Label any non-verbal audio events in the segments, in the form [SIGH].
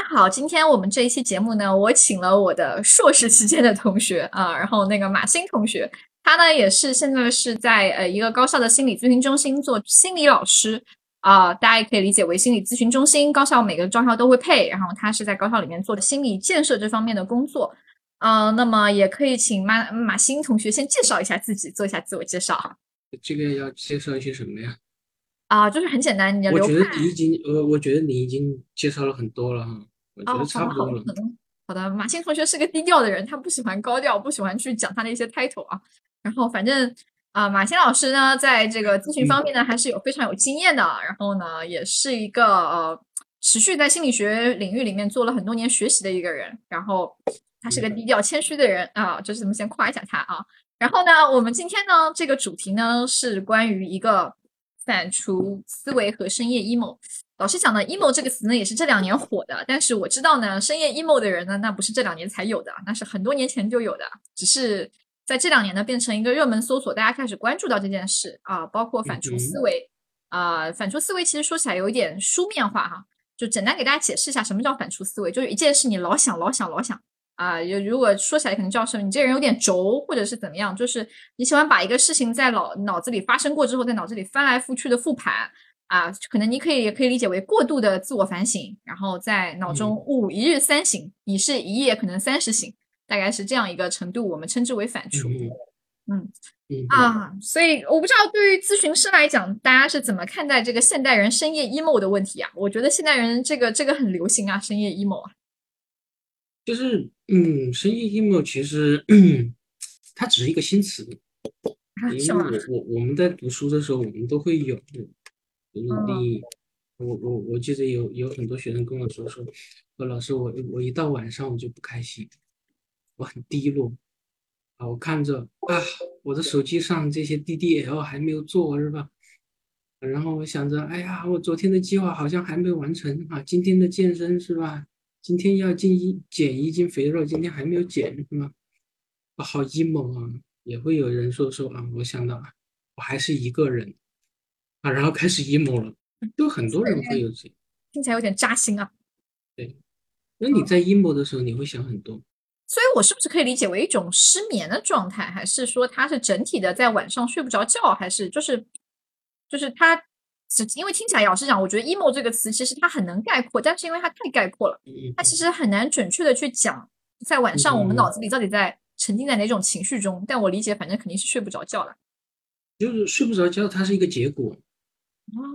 家好，今天我们这一期节目呢，我请了我的硕士期间的同学啊，然后那个马欣同学，他呢也是现在是在呃一个高校的心理咨询中心做心理老师啊，大家也可以理解为心理咨询中心，高校每个专校都会配，然后他是在高校里面做的心理建设这方面的工作啊，那么也可以请马马欣同学先介绍一下自己，做一下自我介绍。这个要介绍一些什么呀？啊，就是很简单，你的我流派觉得你已经，我，我觉得你已经介绍了很多了哈，我觉哦，得好的好的差不多了。好的好的，马欣同学是个低调的人，他不喜欢高调，不喜欢去讲他的一些 title 啊。然后反正啊、马欣老师呢，在这个咨询方面呢，还是有非常有经验的。然后呢，也是一个呃，持续在心理学领域里面做了很多年学习的一个人。然后他是个低调谦虚的人啊，就是咱们先夸一下他啊。然后呢，我们今天呢，这个主题呢是关于一个反刍思维和深夜 emo。老师讲的 emo 这个词呢，也是这两年火的。但是我知道呢，深夜 emo 的人呢，那不是这两年才有的，那是很多年前就有的，只是在这两年呢，变成一个热门搜索，大家开始关注到这件事啊，包括反刍思维啊、反刍思维其实说起来有一点书面化哈，就简单给大家解释一下什么叫反刍思维，就是一件事你老想老想老想。啊，有如果说起来可能叫什么，你这个人有点轴，或者是怎么样，就是你喜欢把一个事情在脑脑子里发生过之后，在脑子里翻来覆去的复盘，啊，可能你可以也可以理解为过度的自我反省，然后在脑中悟一日三省，你是一夜可能三十醒，大概是这样一个程度，我们称之为反刍。嗯嗯嗯，啊，所以我不知道对于咨询师来讲，大家是怎么看待这个现代人深夜 emo 的问题啊？我觉得现代人这个这个很流行啊，深夜 emo 啊。就是嗯，深夜 emo 其实它只是一个新词，啊，因？为我我我们在读书的时候，我们都会，有努嗯力。我我我记得有有很多学生跟我说说，说老师我我一到晚上我就不开心，我很低落啊，我看着啊，我的手机上这些 DDL 还没有做是吧？然后我想着，哎呀，我昨天的计划好像还没完成啊，今天的健身是吧？今天要进一减一斤肥肉，今天还没有减是吗？我好 emo 啊！也会有人说说啊，我想到啊，我还是一个人啊，然后开始 emo 了，就很多人会有这。听起来有点扎心啊。对那你在 emo 的时候，你会想很多。所以我是不是可以理解为一种失眠的状态，还是说它是整体的在晚上睡不着觉，还是就是就是它只因为听起来老实讲，我觉得 emo 这个词其实它很能概括，但是因为它太概括了，嗯它其实很难准确的去讲在晚上我们脑子里到底在沉浸在哪种情绪中。但我理解，反正肯定是睡不着觉了。就是睡不着觉，它是一个结果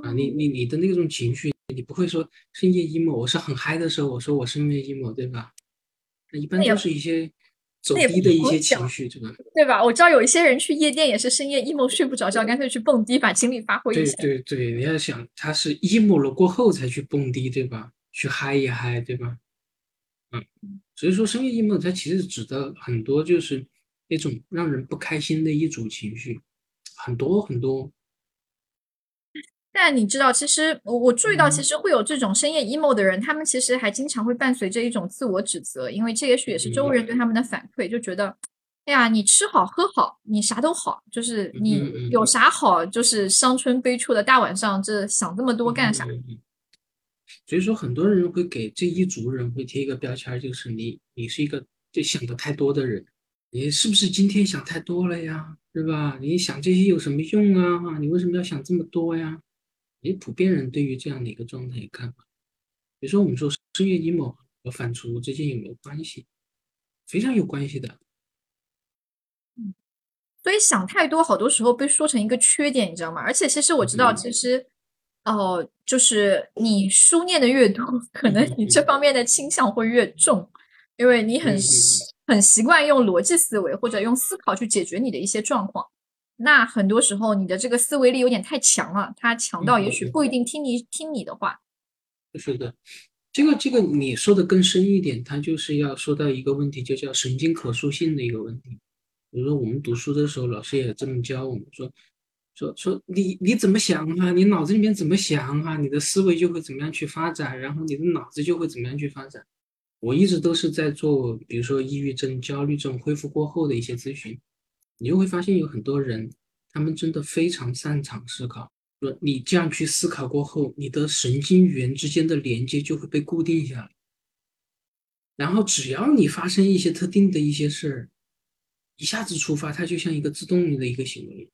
啊。你你你的那种情绪，你不会说深夜 emo，我是很嗨的时候，我说我深夜 emo，对吧？那一般都是一些走低的一些情绪，对吧？对吧？我知道有一些人去夜店也是深夜 emo 睡不着觉，干脆去蹦迪把精力发挥一对下。对对，你要想他是 emo 了过后才去蹦迪，对吧？去嗨一嗨，对吧？嗯，所以说深夜 emo 它其实指的很多就是那种让人不开心的一组情绪，很多很多。但你知道，其实我我注意到，其嗯实会有这种深夜 emo 的人，他们其实还经常会伴随着一种自我指责，因为这也许也是周围人对他们的反馈，就觉得，哎呀，你吃好喝好，你啥都好，就是你有啥好，就是伤春悲秋的大晚上，这想这么多干啥？所以说，很多人会给这一族人会贴一个标签，就是你你是一个就想的太多的人，你是不是今天想太多了呀？对吧？你想这些有什么用啊？你为什么要想这么多呀？你普遍人对于这样的一个状态看法，比如说我们说深夜 emo 和反刍之间有没有关系？非常有关系的。所以想太多，好多时候被说成一个缺点，你知道吗？而且其实我知道，嗯其实哦、就是你书念的越多，可能你这方面的倾向会越重，因为你很很习惯用逻辑思维或者用思考去解决你的一些状况。那很多时候你的这个思维力有点太强了，他强到也许不一定听你听你的话。是的，这个这个你说的更深一点，它就是要说到一个问题，就叫神经可塑性的一个问题。比如说我们读书的时候，老师也这么教我们说，说说你你怎么想啊，你脑子里面怎么想啊，你的思维就会怎么样去发展，然后你的脑子就会怎么样去发展。我一直都是在做，比如说抑郁症、焦虑症恢复过后的一些咨询，你就会发现有很多人，他们真的非常擅长思考。说你这样去思考过后，你的神经元之间的连接就会被固定下来。然后只要你发生一些特定的一些事儿，一下子触发，它就像一个自动的一个行为。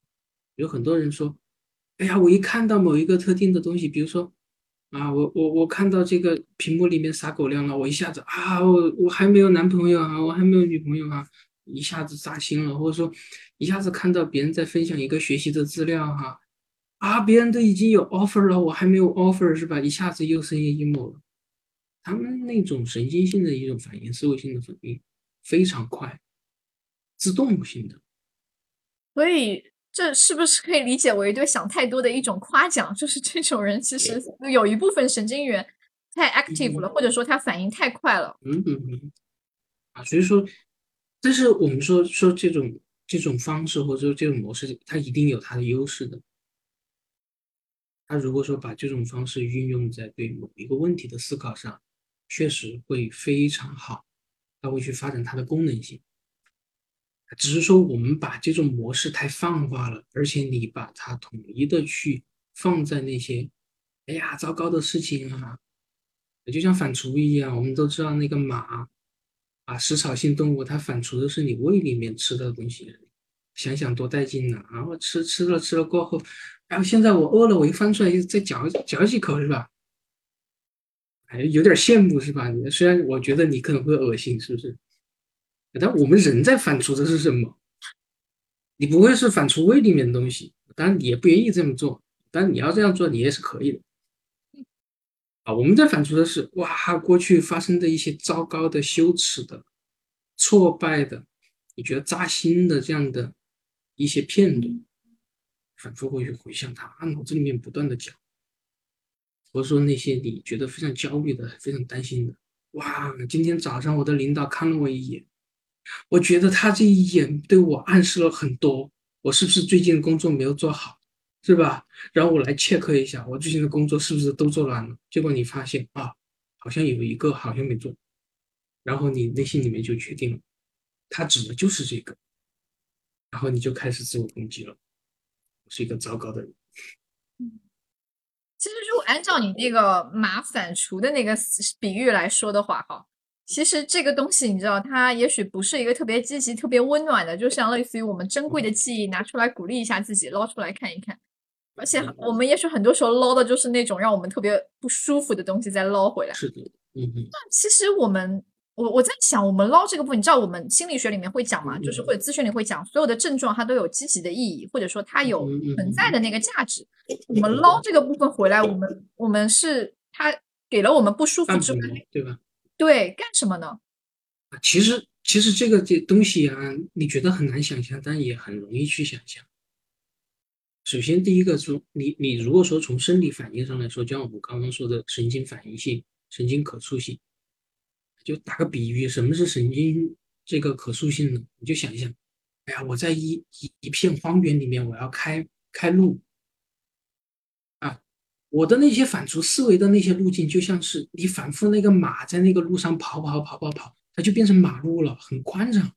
有很多人说：“哎呀，我一看到某一个特定的东西，比如说啊，我我我看到这个屏幕里面撒狗粮了，我一下子啊，我我还没有男朋友啊，我还没有女朋友啊，一下子扎心了，或者说一下子看到别人在分享一个学习的资料哈，啊，别人都已经有 offer 了，我还没有 offer 是吧？一下子又生意 emo 了。他们那种神经性的一种反应，思维性的反应非常快，自动性的。所以这是不是可以理解为对想太多的一种夸奖？就是这种人其实有一部分神经元太 active 了，或者说他反应太快了。嗯嗯嗯。啊，所以说，但是我们说说这种这种方式或者说这种模式，它一定有它的优势的。他如果说把这种方式运用在对某一个问题的思考上，确实会非常好，它会去发展它的功能性。只是说我们把这种模式太泛化了，而且你把它统一的去放在那些，哎呀糟糕的事情啊，就像反刍一样，我们都知道那个马啊，食草性动物，它反刍的是你胃里面吃的东西，想想多带劲呐！然后吃吃了吃了过后，然后现在我饿了，我一翻出来再嚼嚼几口是吧？哎，有点羡慕是吧？你虽然我觉得你可能会恶心，是不是？但我们人在反刍的是什么？你不会是反刍胃里面的东西？当然你也不愿意这么做，但你要这样做，你也是可以的。啊，我们在反刍的是哇，过去发生的一些糟糕的、羞耻的、挫败的，你觉得扎心的这样的一些片段，反复会去回想它，脑子里面不断的讲。或者说那些你觉得非常焦虑的、非常担心的，哇！今天早上我的领导看了我一眼，我觉得他这一眼对我暗示了很多，我是不是最近工作没有做好，是吧？然后我来切克一下，我最近的工作是不是都做完了？结果你发现啊，好像有一个好像没做，然后你内心里面就确定了，他指的就是这个，然后你就开始自我攻击了，是一个糟糕的人。其实，如果按照你那个马反刍的那个比喻来说的话，哈，其实这个东西你知道，它也许不是一个特别积极、特别温暖的，就像类似于我们珍贵的记忆拿出来鼓励一下自己，捞出来看一看。而且，我们也许很多时候捞的就是那种让我们特别不舒服的东西，再捞回来。是的，嗯嗯。那其实我们。我我在想，我们捞这个部分，你知道我们心理学里面会讲嘛？就是或者咨询里会讲，所有的症状它都有积极的意义，或者说它有存在的那个价值。我们捞这个部分回来，我们我们是它给了我们不舒服之外，对吧？对，干什么呢？啊，其实其实这个这东西啊，你觉得很难想象，但也很容易去想象。首先，第一个从，你你如果说从生理反应上来说，就像我们刚刚说的神经反应性、神经可塑性。就打个比喻，什么是神经这个可塑性呢？你就想一想，哎呀，我在一一一片荒原里面，我要开开路啊，我的那些反刍思维的那些路径，就像是你反复那个马在那个路上跑跑跑跑跑，它就变成马路了，很宽敞，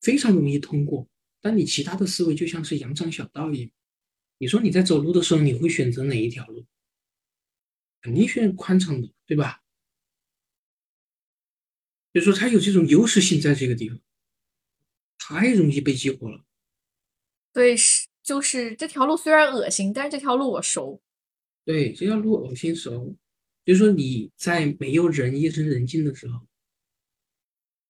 非常容易通过。但你其他的思维就像是羊肠小道一样，你说你在走路的时候，你会选择哪一条路？肯定选宽敞的，对吧？就说它有这种优势性在这个地方，太容易被激活了。对，是就是这条路虽然恶心，但是这条路我熟。对，这条路恶心熟。就是说你在没有人夜深人静的时候，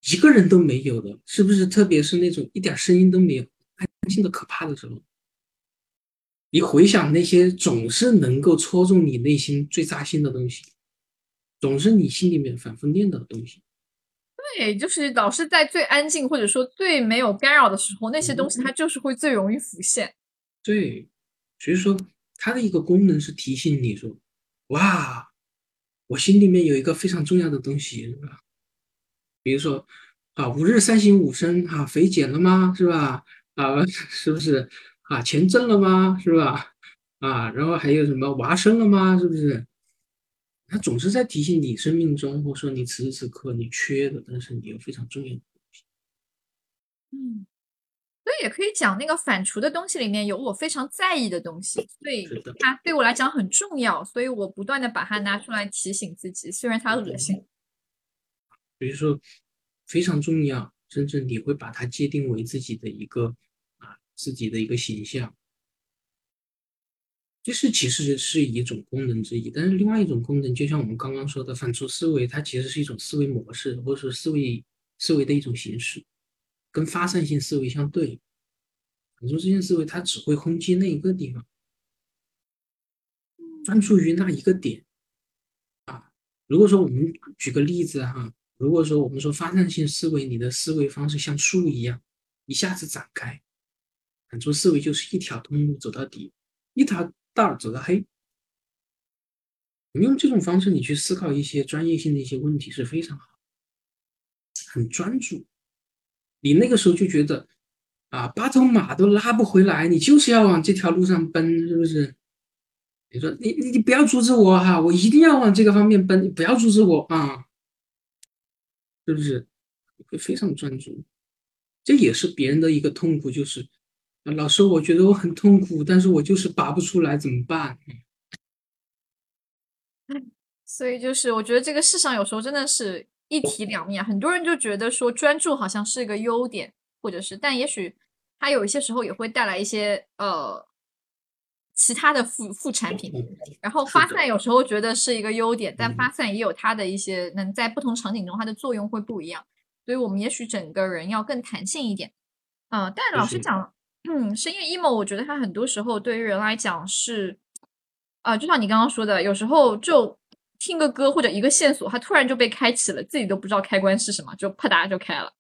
一个人都没有的，是不是？特别是那种一点声音都没有、安静的可怕的时候，你回想那些总是能够戳中你内心最扎心的东西，总是你心里面反复念叨的东西。对，就是老是在最安静或者说最没有干扰的时候，那些东西它就是会最容易浮现。对，所以说它的一个功能是提醒你说，哇，我心里面有一个非常重要的东西，是吧？比如说啊，五日三省吾身，啊，肥减了吗？是吧？啊，[LAUGHS] 是不是？啊，钱挣了吗？是吧？啊，然后还有什么娃生了吗？是不是？他总是在提醒你生命中，或者说你此时此刻你缺的，但是你又非常重要的东西。嗯，所以也可以讲那个反刍的东西里面有我非常在意的东西，所以它对我来讲很重要，所以我不断的把它拿出来提醒自己，虽然它恶心。所以说非常重要，甚至你会把它界定为自己的一个啊自己的一个形象。就是其实是一种功能之一，但是另外一种功能，就像我们刚刚说的反刍思维，它其实是一种思维模式，或者说思维思维的一种形式，跟发散性思维相对。反刍性思维它只会轰击那一个地方，专注于那一个点啊。如果说我们举个例子哈，如果说我们说发散性思维，你的思维方式像树一样一下子展开，很多思维就是一条通路走到底，一条。道走到黑，你用这种方式，你去思考一些专业性的一些问题是非常好，很专注。你那个时候就觉得啊，八头马都拉不回来，你就是要往这条路上奔，是不是？你说你你你不要阻止我哈，我一定要往这个方面奔，你不要阻止我啊，是不是？会非常专注，这也是别人的一个痛苦，就是。老师，我觉得我很痛苦，但是我就是拔不出来，怎么办？[LAUGHS] 所以就是我觉得这个世上有时候真的是一体两面，很多人就觉得说专注好像是一个优点，或者是，但也许它有一些时候也会带来一些呃其他的副副产品。然后发散有时候觉得是一个优点，但发散也有它的一些能在不同场景中它的作用会不一样，所以我们也许整个人要更弹性一点。啊，但老师讲。嗯，深夜 emo，我觉得它很多时候对于人来讲是，啊，就像你刚刚说的，有时候就听个歌或者一个线索，它突然就被开启了，自己都不知道开关是什么，就啪嗒就开了。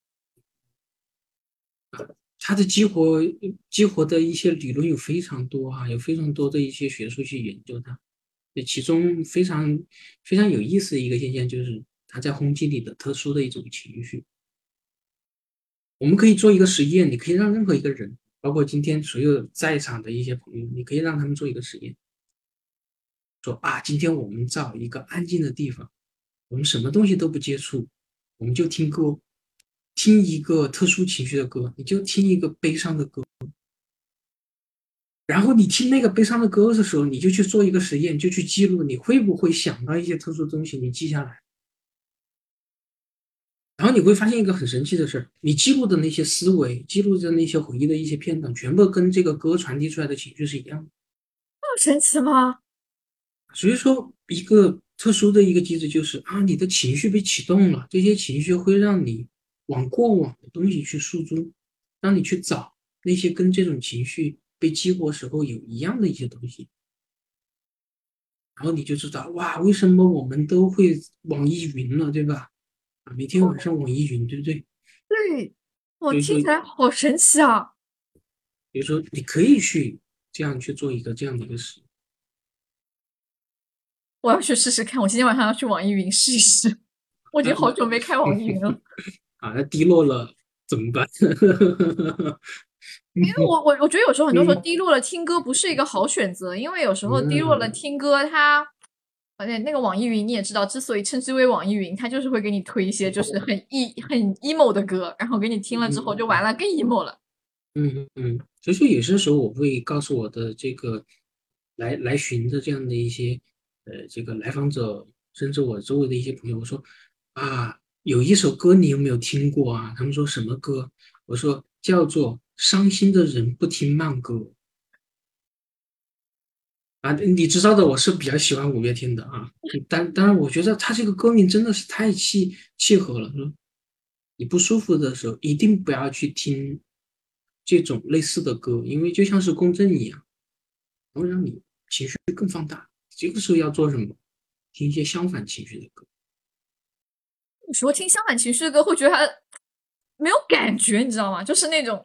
它的激活激活的一些理论有非常多哈，有非常多的一些学术去研究它。其中非常非常有意思的一个现象就是它在轰击你的特殊的一种情绪。我们可以做一个实验，你可以让任何一个人。包括今天所有在场的一些朋友，你可以让他们做一个实验，说啊，今天我们找一个安静的地方，我们什么东西都不接触，我们就听歌，听一个特殊情绪的歌，你就听一个悲伤的歌，然后你听那个悲伤的歌的时候，你就去做一个实验，就去记录，你会不会想到一些特殊的东西，你记下来。然后你会发现一个很神奇的事儿，你记录的那些思维，记录的那些回忆的一些片段，全部跟这个歌传递出来的情绪是一样的。那么神奇吗？所以说，一个特殊的一个机制就是啊，你的情绪被启动了，这些情绪会让你往过往的东西去诉诸，让你去找那些跟这种情绪被激活时候有一样的一些东西，然后你就知道哇，为什么我们都会网易云了，对吧？啊每天晚上网易云，对不对？对，我听起来好神奇啊！比如说，你可以去这样去做一个这样的一个事。我要去试试看，我今天晚上要去网易云试一试。[LAUGHS] 我已经好久没开网易云了。啊，那低落了怎么办？因为我我我觉得有时候很多时候低落了听歌不是一个好选择，因为有时候低落了听歌它。而且那个网易云你也知道，之所以称之为网易云，它就是会给你推一些就是很 e 很 emo 的歌，然后给你听了之后就完了，更 emo 了。嗯嗯嗯，所以说有些时候我会告诉我的这个来来寻的这样的一些呃这个来访者，甚至我周围的一些朋友，我说啊，有一首歌你有没有听过啊？他们说什么歌？我说叫做《伤心的人不听慢歌》。啊，你知道的，我是比较喜欢五月天的啊，但当然，我觉得他这个歌名真的是太契契合了。说你不舒服的时候，一定不要去听这种类似的歌，因为就像是共振一样，会让你情绪更放大。这个时候要做什么？听一些相反情绪的歌。你说听相反情绪的歌，会觉得他没有感觉，你知道吗？就是那种。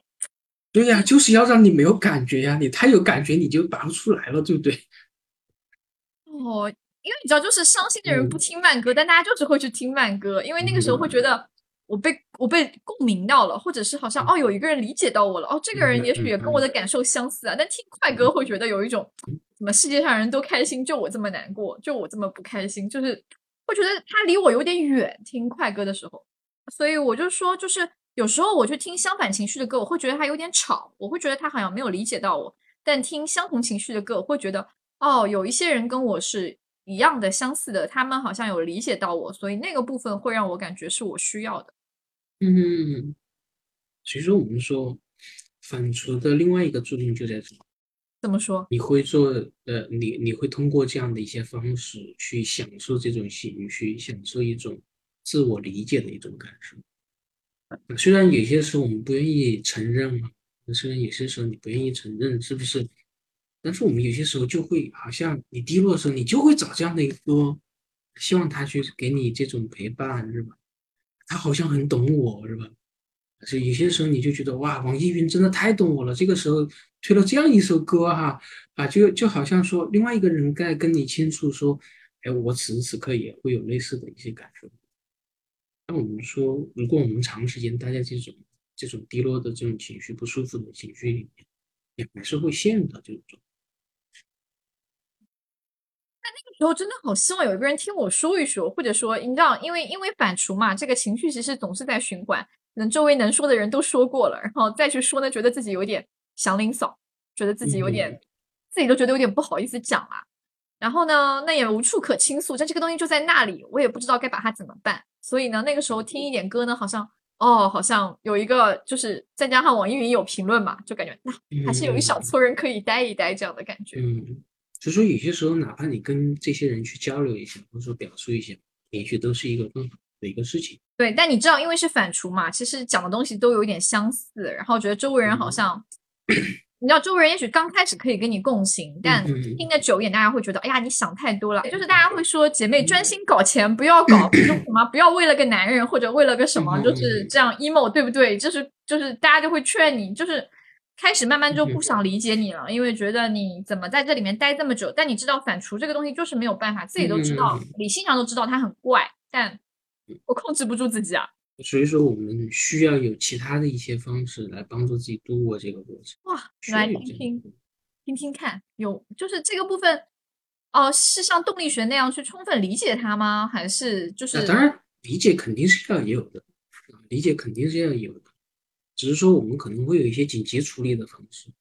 对呀，就是要让你没有感觉呀，你太有感觉你就拔不出来了，对不对？[LAUGHS] 哦，因为你知道，就是伤心的人不听慢歌，但大家就是会去听慢歌，因为那个时候会觉得我被我被共鸣到了，或者是好像哦有一个人理解到我了，哦这个人也许也跟我的感受相似啊。但听快歌会觉得有一种怎么世界上人都开心，就我这么难过，就我这么不开心，就是会觉得他离我有点远。听快歌的时候，所以我就说就是。有时候我去听相反情绪的歌，我会觉得他有点吵，我会觉得他好像没有理解到我。但听相同情绪的歌，我会觉得哦，有一些人跟我是一样的、相似的，他们好像有理解到我，所以那个部分会让我感觉是我需要的。嗯，所以说我们说反刍的另外一个注定就在这，怎么说？你会做呃，你你会通过这样的一些方式去享受这种情绪，享受一种自我理解的一种感受。虽然有些时候我们不愿意承认嘛，虽然有些时候你不愿意承认，是不是？但是我们有些时候就会，好像你低落的时候，你就会找这样的一个，希望他去给你这种陪伴，是吧？他好像很懂我，是吧？所以有些时候你就觉得，哇，网易云真的太懂我了。这个时候推了这样一首歌，哈，啊，就就好像说另外一个人在跟你倾诉，说，哎，我此时此刻也会有类似的一些感受。那我们说，如果我们长时间待在这种这种低落的这种情绪、不舒服的情绪里面，也还是会陷入到这种。那那个时候真的好希望有一个人听我说一说，或者说，你知道，因为因为反刍嘛，这个情绪其实总是在循环。能周围能说的人都说过了，然后再去说呢，觉得自己有点祥林嫂，觉得自己有点，自己都觉得有点不好意思讲啊。然后呢，那也无处可倾诉，但这个东西就在那里，我也不知道该把它怎么办。所以呢，那个时候听一点歌呢，好像哦，好像有一个，就是再加上网易云有评论嘛，就感觉那还是有一小撮人可以待一待这样的感觉。嗯，所以说有些时候，哪怕你跟这些人去交流一下，或者说表述一下，也许都是一个更好的一个事情。对，但你知道，因为是反刍嘛，其实讲的东西都有一点相似，然后觉得周围人好像。[CLEARS THROAT] 你知道周围人也许刚开始可以跟你共情，但听得久一点，大家会觉得，哎呀，你想太多了。就是大家会说，姐妹专心搞钱，不要搞什么，不要为了个男人或者为了个什么，就是这样 emo，对不对？就是就是大家就会劝你，就是开始慢慢就不想理解你了，因为觉得你怎么在这里面待这么久。但你知道反刍这个东西就是没有办法，自己都知道，理性上都知道它很怪，但我控制不住自己啊。所以说，我们需要有其他的一些方式来帮助自己度过这个过程。哇，来听听，听听看，有就是这个部分，哦，是像动力学那样去充分理解它吗？还是就是？当然，理解肯定是要有的，理解肯定是要有的，只是说我们可能会有一些紧急处理的方式。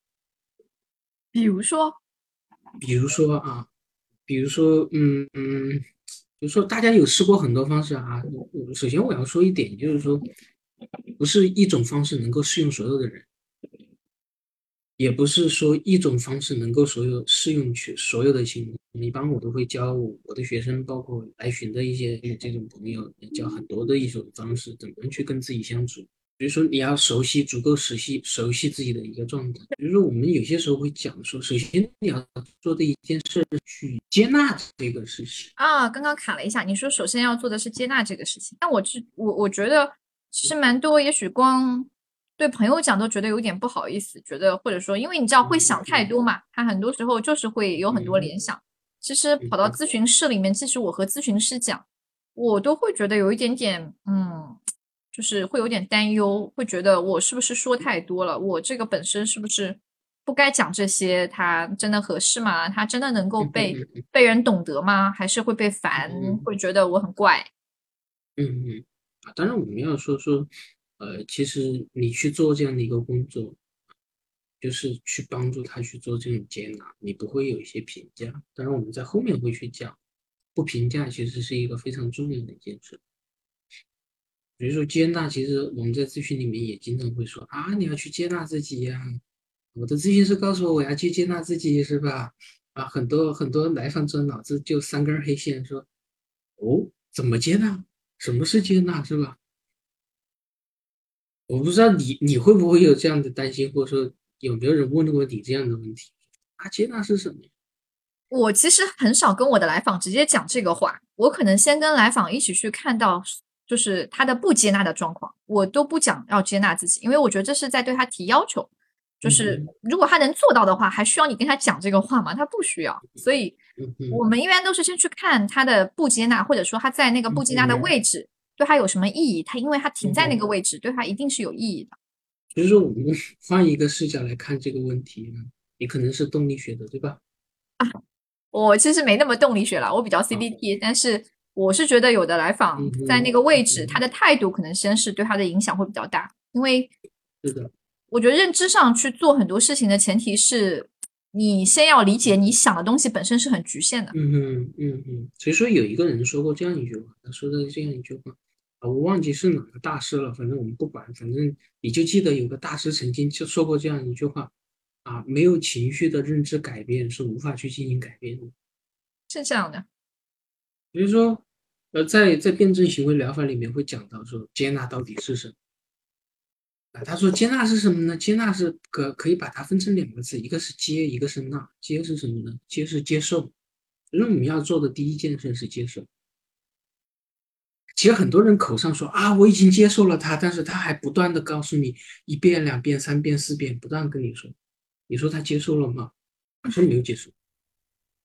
比如说，比如说啊，比如说，嗯嗯。比如说大家有试过很多方式啊。首先我要说一点，就是说，不是一种方式能够适用所有的人，也不是说一种方式能够所有适用去所有的情况。一般我都会教我的学生，包括来寻的一些这种朋友，教很多的一种方式，怎么去跟自己相处。比如说，你要熟悉足够熟悉熟悉自己的一个状态。比如说，我们有些时候会讲说，首先你要做的一件事，去接纳这个事情啊。刚刚卡了一下，你说首先要做的是接纳这个事情。但我是我我觉得其实蛮多，也许光对朋友讲都觉得有点不好意思，觉得或者说，因为你知道会想太多嘛，他很多时候就是会有很多联想。其实跑到咨询室里面，即使我和咨询师讲，我都会觉得有一点点嗯。就是会有点担忧，会觉得我是不是说太多了？我这个本身是不是不该讲这些？他真的合适吗？他真的能够被被人懂得吗？还是会被烦？会觉得我很怪？嗯嗯啊，当然我们要说说，呃，其实你去做这样的一个工作，就是去帮助他去做这种接纳，你不会有一些评价。当然我们在后面会去讲，不评价其实是一个非常重要的一件事。比如说接纳，其实我们在咨询里面也经常会说啊，你要去接纳自己呀。我的咨询师告诉我，我要去接纳自己，是吧？啊，很多很多来访者脑子就三根黑线，说哦，怎么接纳？什么是接纳，是吧？我不知道你你会不会有这样的担心，或者说有没有人问过你这样的问题？啊，接纳是什么？我其实很少跟我的来访直接讲这个话，我可能先跟来访一起去看到。就是他的不接纳的状况，我都不讲要接纳自己，因为我觉得这是在对他提要求。就是如果他能做到的话，还需要你跟他讲这个话吗？他不需要。所以，我们一般都是先去看他的不接纳，或者说他在那个不接纳的位置对他有什么意义。他因为他停在那个位置，对他一定是有意义的。所以说，我们换一个视角来看这个问题呢，你可能是动力学的，对吧？啊，我其实没那么动力学了，我比较 CBT，但是。我是觉得有的来访在那个位置，他的态度可能先是对他的影响会比较大，因为是的，我觉得认知上去做很多事情的前提是你先要理解你想的东西本身是很局限的。嗯嗯嗯嗯。所以说有一个人说过这样一句话，他说的这样一句话啊，我忘记是哪个大师了，反正我们不管，反正你就记得有个大师曾经就说过这样一句话啊，没有情绪的认知改变是无法去进行改变的。是这样的。比如说，呃，在在辩证行为疗法里面会讲到说，接纳到底是什么？啊，他说接纳是什么呢？接纳是可可以把它分成两个字，一个是接，一个是纳。接是什么呢？接是接受。那我们要做的第一件事是接受。其实很多人口上说啊，我已经接受了他，但是他还不断的告诉你一遍、两遍、三遍、四遍，不断跟你说，你说他接受了吗？是没有接受。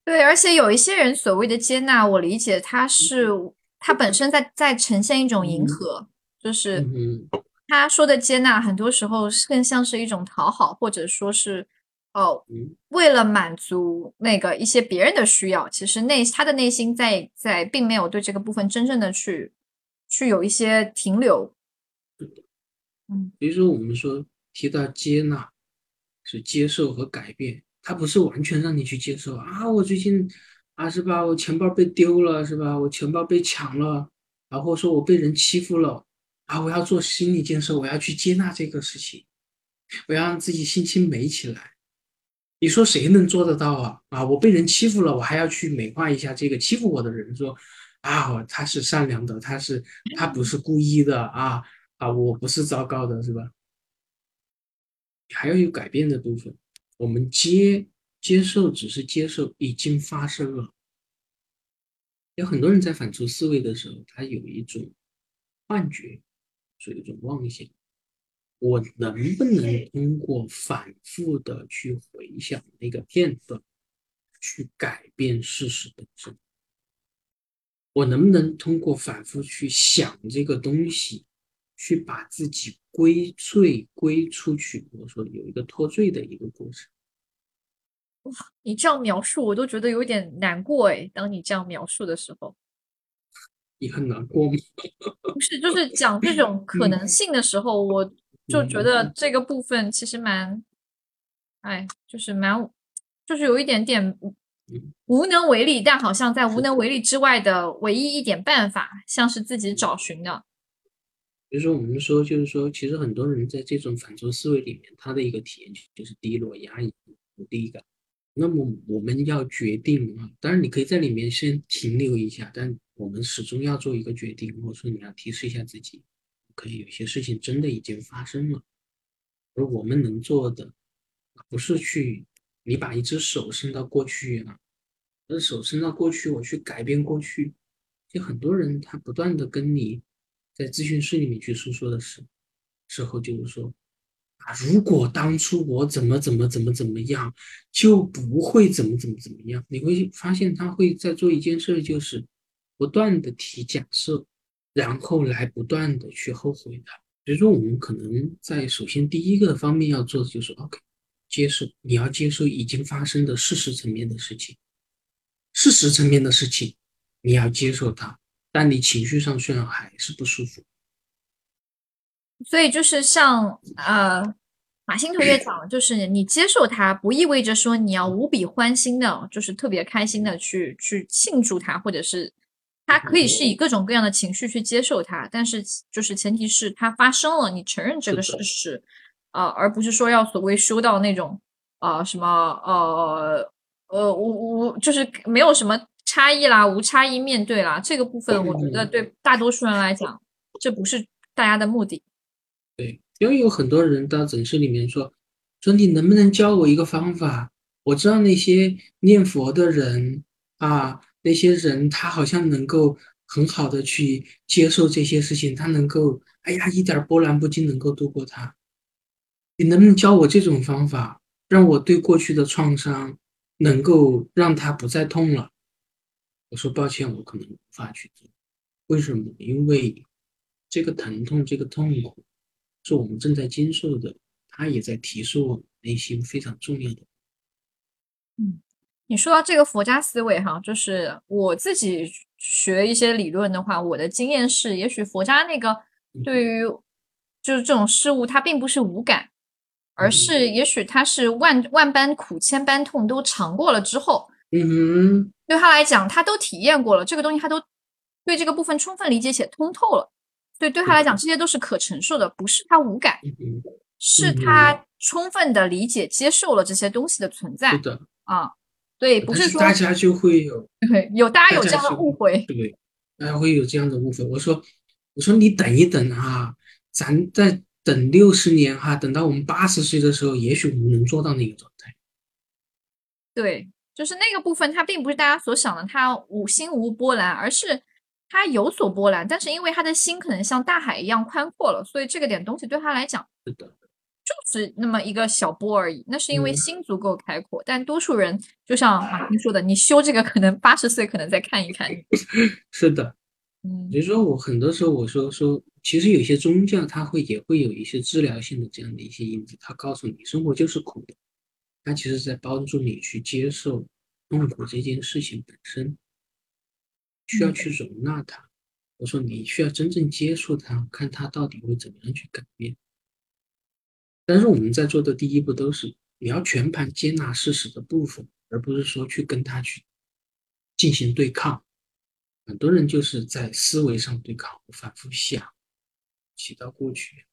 对，而且有一些人所谓的接纳，我理解他是他本身在在呈现一种迎合，就是他说的接纳，很多时候更像是一种讨好，或者说是哦，为了满足那个一些别人的需要，其实内他的内心在在并没有对这个部分真正的去去有一些停留。嗯，比如说我们说提到接纳，是接受和改变。他不是完全让你去接受啊！我最近啊，是吧？我钱包被丢了，是吧？我钱包被抢了，然后说我被人欺负了啊！我要做心理建设，我要去接纳这个事情，我要让自己心情美起来。你说谁能做得到啊？啊！我被人欺负了，我还要去美化一下这个欺负我的人，说啊，他是善良的，他是他不是故意的啊啊！我不是糟糕的，是吧？还要有改变的部分。我们接接受只是接受已经发生了。有很多人在反刍思维的时候，他有一种幻觉，是一种妄想。我能不能通过反复的去回想那个片段，去改变事实本身？我能不能通过反复去想这个东西，去把自己？归罪归出去，我说有一个脱罪的一个过程。哇，你这样描述，我都觉得有点难过哎。当你这样描述的时候，你很难过吗？[LAUGHS] 不是，就是讲这种可能性的时候，我就觉得这个部分其实蛮，哎，就是蛮，就是有一点点无能为力，但好像在无能为力之外的唯一一点办法，像是自己找寻的。比如说，我们说，就是说，其实很多人在这种反刍思维里面，他的一个体验就是低落、压抑、无力感。那么，我们要决定啊，当然你可以在里面先停留一下，但我们始终要做一个决定，或者说你要提示一下自己，可以有些事情真的已经发生了，而我们能做的，不是去你把一只手伸到过去啊，而手伸到过去，我去改变过去。就很多人他不断的跟你。在咨询室里面去诉说的时时候，就是说啊，如果当初我怎么怎么怎么怎么样，就不会怎么怎么怎么样。你会发现他会在做一件事，就是不断的提假设，然后来不断的去后悔的。所以说，我们可能在首先第一个方面要做的就是 OK，接受你要接受已经发生的事实层面的事情，事实层面的事情你要接受它。但你情绪上虽然还是不舒服，所以就是像呃马欣同学讲，就是你接受它，不意味着说你要无比欢欣的，就是特别开心的去去庆祝它，或者是它可以是以各种各样的情绪去接受它，但是就是前提是它发生了，你承认这个事实，啊，而不是说要所谓修到那种啊什么呃呃我我就是没有什么。差异啦，无差异面对啦，这个部分我觉得对大多数人来讲，这不是大家的目的。对，因为有很多人到诊室里面说，说你能不能教我一个方法？我知道那些念佛的人啊，那些人他好像能够很好的去接受这些事情，他能够，哎呀，一点波澜不惊，能够度过它。你能不能教我这种方法，让我对过去的创伤能够让它不再痛了？我说抱歉，我可能无法去做。为什么？因为这个疼痛、这个痛苦是我们正在经受的，它也在提示我们内心非常重要的。嗯，你说到这个佛家思维哈，就是我自己学一些理论的话，我的经验是，也许佛家那个对于就是这种事物，它并不是无感，而是也许他是万万般苦千般痛都尝过了之后，嗯对他来讲，他都体验过了这个东西，他都对这个部分充分理解且通透了，所以对他来讲，这些都是可承受的，不是他无感，是他充分的理解接受了这些东西的存在是的，啊。对，不是说大家就会有 [LAUGHS] 对有大家有这样的误会，对，大家会有这样的误会。我说，我说你等一等啊，咱再等六十年哈，等到我们八十岁的时候，也许我们能做到那个状态。对，就是那个部分，它并不是大家所想的，它无心无波澜，而是他有所波澜，但是因为他的心可能像大海一样宽阔了，所以这个点东西对他来讲是的，就是那么一个小波而已。那是因为嗯。心足够开阔，但多数人就像马丁说的，你修这个可能八十岁可能再看一看，[LAUGHS] 是的。嗯。所以说我很多时候我说说，其实有些宗教它会也会有一些治疗性的这样的一些因子，它告诉你生活就是苦的，它其实在帮助你去接受痛苦这件事情本身，需要嗯去容纳它。我说你需要真正接触它，看它到底会怎么样去改变。但是我们在做的第一步都是你要全盘接纳事实的部分，而不是说去跟它去进行对抗。很多人就是在思维上对抗，反复想，回到过去。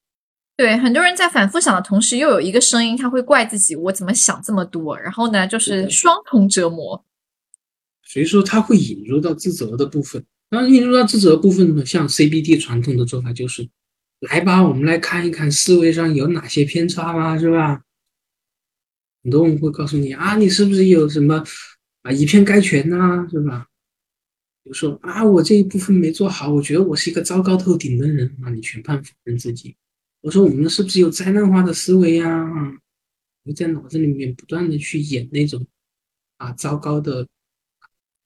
对，很多人在反复想的同时，又有一个声音，他会怪自己，我怎么想这么多？然后呢，就是双重折磨。所以说，他会引入到自责的部分。当然，引入到自责的部分呢，像 CBD 传统的做法就是，来吧，我们来看一看思维上有哪些偏差吧，是吧？很多人会告诉你啊，你是不是有什么啊以偏概全呐、是吧？比如说啊，我这一部分没做好，我觉得我是一个糟糕透顶的人啊，你全盘否认自己。我说我们是不是有灾难化的思维呀、啊？你在脑子里面不断的去演那种啊糟糕的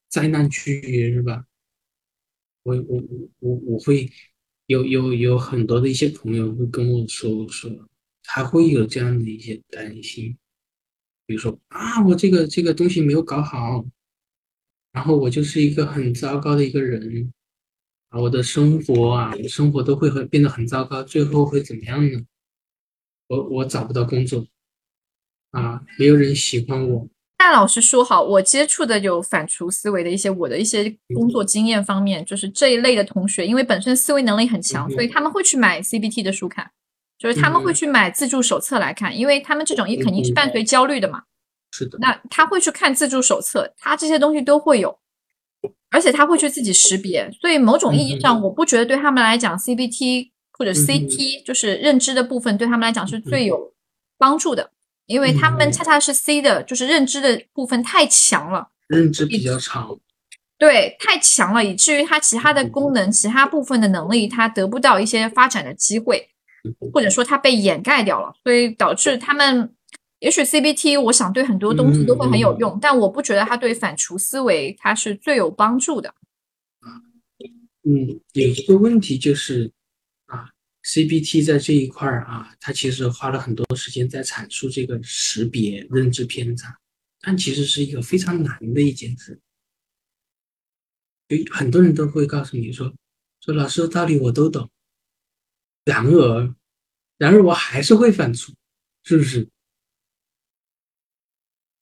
灾难剧，是吧？我我我我我会有有有很多的一些朋友会跟我说说，他会有这样的一些担心，比如说啊，我这个这个东西没有搞好，然后我就是一个很糟糕的一个人啊，我的生活啊，我的生活都会很变得很糟糕，最后会怎么样呢？我我找不到工作啊，没有人喜欢我，那老实说，好，我接触的有反刍思维的一些我的一些工作经验方面，就是这一类的同学，因为本身思维能力很强，嗯所以他们会去买 CBT 的书看，就是他们会嗯去买自助手册来看，因为他们这种也肯定是伴随焦虑的嘛。是的，那他会去看自助手册，他这些东西都会有，而且他会去自己识别，所以某种意义上，我不觉得对他们来讲，CBT 或者 CT 就是认知的部分，对他们来讲是最有帮助的，因为他们嗯恰恰是 C 的，就是认知的部分太强了，认知比较长，对，太强了，以至于他其他的功能、其他部分的能力，他得不到一些发展的机会，或者说他被掩盖掉了，所以导致他们。也许 CBT，我想对很多东西都会很有用，但我不觉得它对反刍思维它是最有帮助的。嗯，有一个问题就是啊，CBT 在这一块儿啊，它其实花了很多时间在阐述这个识别认知偏差，但其实是一个非常难的一件事。有很多人都会告诉你说，说老师的道理我都懂，然而，然而我还是会反刍，是不是？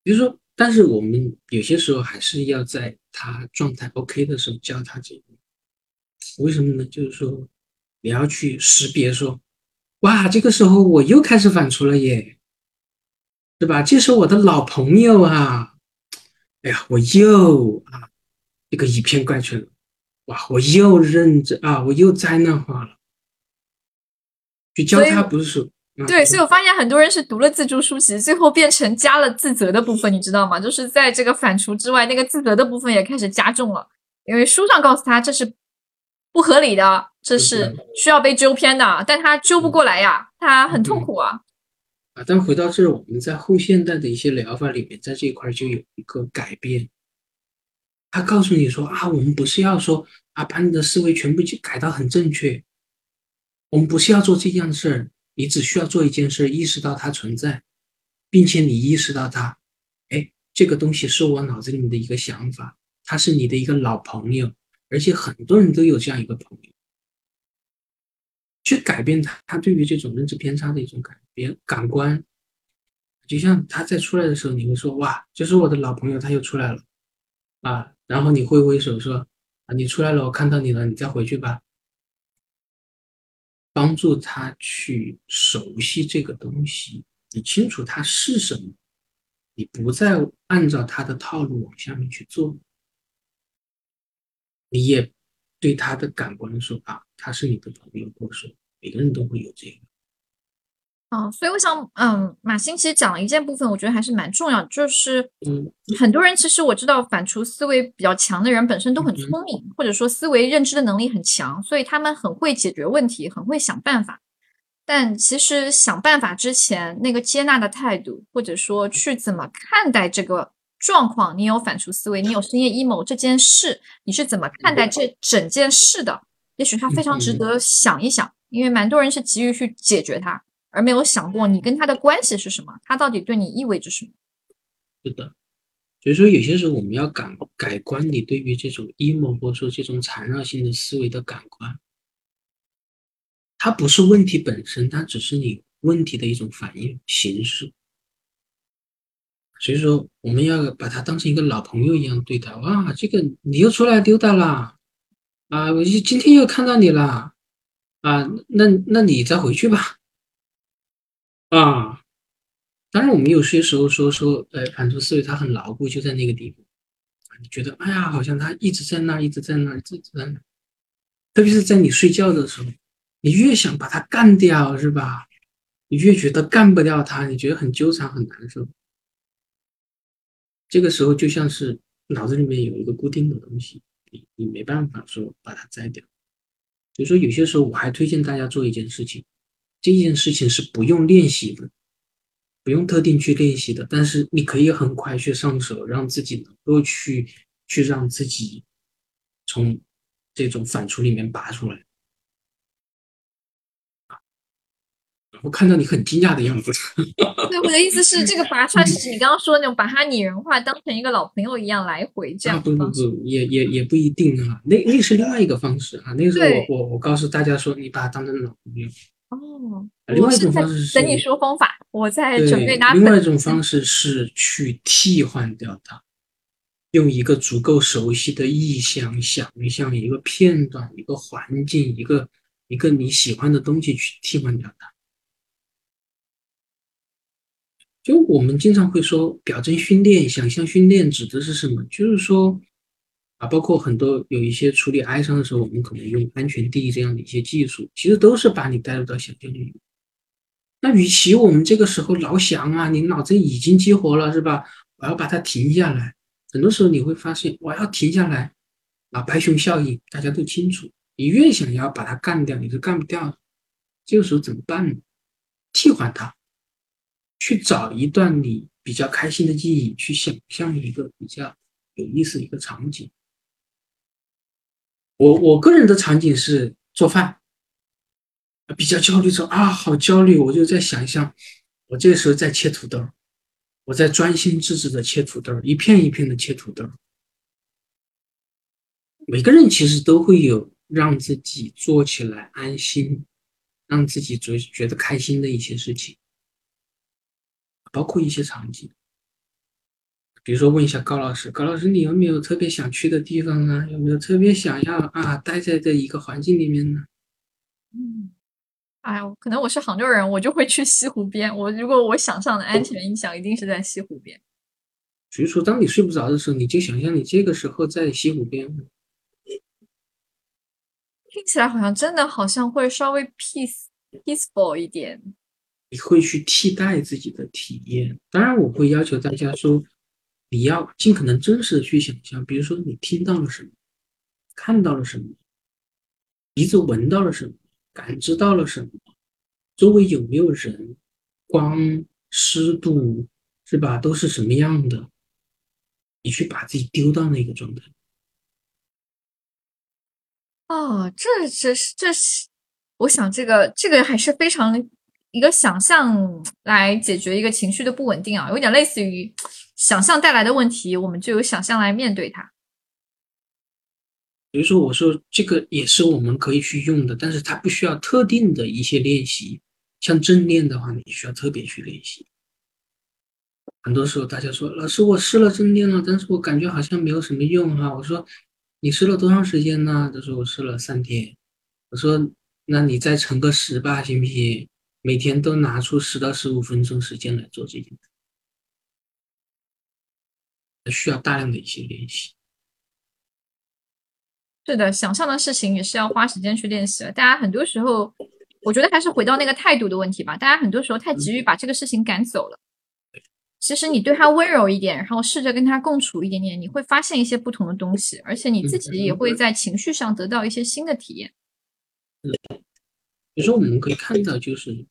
比如说，但是我们有些时候还是要在他状态 OK 的时候教他这个。为什么呢？就是说，你要去识别说，哇，这个时候我又开始反刍了耶，对吧？这是我的老朋友啊，哎呀，我又啊，这个以偏概全了，哇，我又认真啊，我又灾难化了。去教他不是说，啊对，所以我发现很多人是读了自助书籍，最后变成加了自责的部分，你知道吗？就是在这个反刍之外，那个自责的部分也开始加重了，因为书上告诉他这是不合理的，这是需要被纠偏的，但他纠不过来呀，他很痛苦啊。啊，但回到这儿，我们在后现代的一些疗法里面，在这一块就有一个改变。他告诉你说啊，我们不是要说啊，把你的思维全部去改到很正确，我们不是要做这样的事儿，你只需要做一件事，意识到它存在，并且你意识到它，哎，这个东西是我脑子里面的一个想法，它是你的一个老朋友，而且很多人都有这样一个朋友。去改变他，他对于这种认知偏差的一种改变感官，就像他在出来的时候，你会说哇，这是我的老朋友，他又出来了啊，然后你挥挥手说啊，你出来了，我看到你了，你再回去吧，帮助他去熟悉这个东西，你清楚它是什么，你不再按照他的套路往下面去做，你也对他的感官说啊，他是你的朋友，或者说每个人都会有这个。哦，所以我想，嗯，马欣其实讲了一件部分，我觉得还是蛮重要，就是嗯很多人其实我知道反刍思维比较强的人本身都很聪明，或者说思维认知的能力很强，所以他们很会解决问题，很会想办法。但其实想办法之前，那个接纳的态度，或者说去怎么看待这个状况，你有反刍思维，你有深夜阴谋这件事，你是怎么看待这整件事的？也许他非常值得想一想，因为蛮多人是急于去解决它。而没有想过你跟他的关系是什么，他到底对你意味着什么？是的，所以说有些时候我们要改改观你对于这种阴谋或者说这种缠绕性的思维的感官，它不是问题本身，它只是你问题的一种反应形式。所以说我们要把它当成一个老朋友一样对待。哇，这个你又出来溜达啦，啊，我今天又看到你了，啊，那那你再回去吧。啊，当然，我们有些时候说说，呃，反刍思维它很牢固，就在那个地方。你觉得，哎呀，好像它一直在那儿，一直在那儿，一直在那儿。特别是在你睡觉的时候，你越想把它干掉，是吧？你越觉得干不掉它，你觉得很纠缠，很难受。这个时候就像是脑子里面有一个固定的东西，你你没办法说把它摘掉。所以说，有些时候我还推荐大家做一件事情。这件事情是不用练习的，不用特定去练习的，但是你可以很快去上手，让自己能够去去让自己从这种反刍里面拔出来。我看到你很惊讶的样子。对，我的意思是，这个拔出来是指你刚刚说的那种，把它拟人化，当成一个老朋友一样来回这样。不不不，也也也不一定啊，那那是另外一个方式啊。那个时候我我我告诉大家说，你把它当成老朋友。哦，另外一种方式是等你说方法，我在准备拿。另外一种方式是去替换掉它，用一个足够熟悉的意象想象一个片段、一个环境、一个一个你喜欢的东西去替换掉它。就我们经常会说表征训练、想象训练指的是什么？就是说。啊，包括很多有一些处理哀伤的时候，我们可能用安全地这样的一些技术，其实都是把你带入到想象力。那与其我们这个时候老想啊，你脑子已经激活了是吧？我要把它停下来。很多时候你会发现，我要停下来啊，白熊效应大家都清楚。你越想要把它干掉，你是干不掉的。这个时候怎么办呢？替换它，去找一段你比较开心的记忆，去想象一个比较有意思的一个场景。我我个人的场景是做饭，比较焦虑，说啊好焦虑，我就在想象，我这个时候在切土豆，我在专心致志的切土豆，一片一片的切土豆。每个人其实都会有让自己做起来安心，让自己觉觉得开心的一些事情，包括一些场景。比如说，问一下高老师，高老师，你有没有特别想去的地方啊？有没有特别想要啊待在这一个环境里面呢？嗯，哎呀，可能我是杭州人，我就会去西湖边。我如果我想象的安全印象，一定是在西湖边。所以说，当你睡不着的时候，你就想象你这个时候在西湖边。听起来好像真的好像会稍微 peace peaceful 一点。你会去替代自己的体验。当然，我会要求大家说。你要尽可能真实的去想象，比如说你听到了什么，看到了什么，鼻子闻到了什么，感知到了什么，周围有没有人，光、湿度是吧，都是什么样的？你去把自己丢到那个状态。哦，这这是这是，我想这个这个还是非常一个想象来解决一个情绪的不稳定啊，有点类似于。想象带来的问题，我们就有想象来面对它。比如说，我说这个也是我们可以去用的，但是它不需要特定的一些练习。像正念的话，你需要特别去练习。很多时候大家说，老师我试了正念了，但是我感觉好像没有什么用哈。我说你试了多长时间呢？他说我试了三天。我说那你再乘个十吧，行不行？每天都拿出十到十五分钟时间来做这件事，需要大量的一些练习。是的，想象的事情也是要花时间去练习的。大家很多时候，我觉得还是回到那个态度的问题吧。大家很多时候太急于把这个事情赶走了。其实你对他温柔一点，然后试着跟他共处一点点，你会发现一些不同的东西，而且你自己也会在情绪上得到一些新的体验。比如说，我们可以看到，就是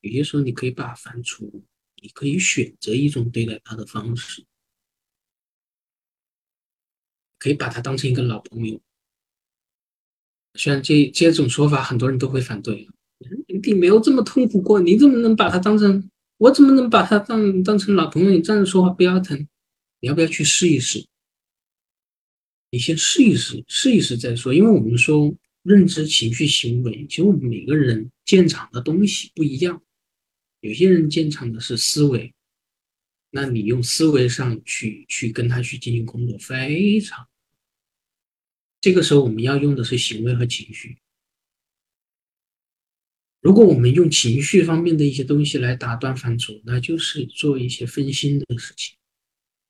有些时候你可以把它反刍，你可以选择一种对待他的方式，可以把他当成一个老朋友。虽然这这种说法很多人都会反对，你没有这么痛苦过，你怎么能把他当成？我怎么能把他当当成老朋友？你这样说话不腰疼？你要不要去试一试？你先试一试，试一试再说。因为我们说认知、情绪、行为，其实我们每个人建厂的东西不一样。有些人建厂的是思维，那你用思维上去去跟他去进行工作，非常。这个时候我们要用的是行为和情绪。如果我们用情绪方面的一些东西来打断反刍，那就是做一些分心的事情，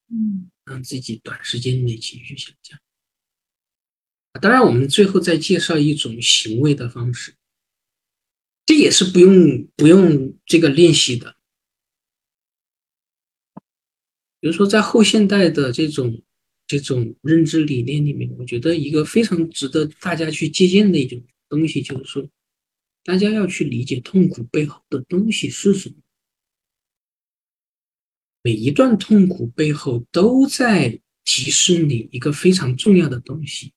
嗯，让自己短时间内情绪下降。当然，我们最后再介绍一种行为的方式，这也是不用不用这个练习的。比如说，在后现代的这种。这种认知理念里面，我觉得一个非常值得大家去借鉴的一种东西，就是说，大家要去理解痛苦背后的东西是什么。每一段痛苦背后都在提示你一个非常重要的东西。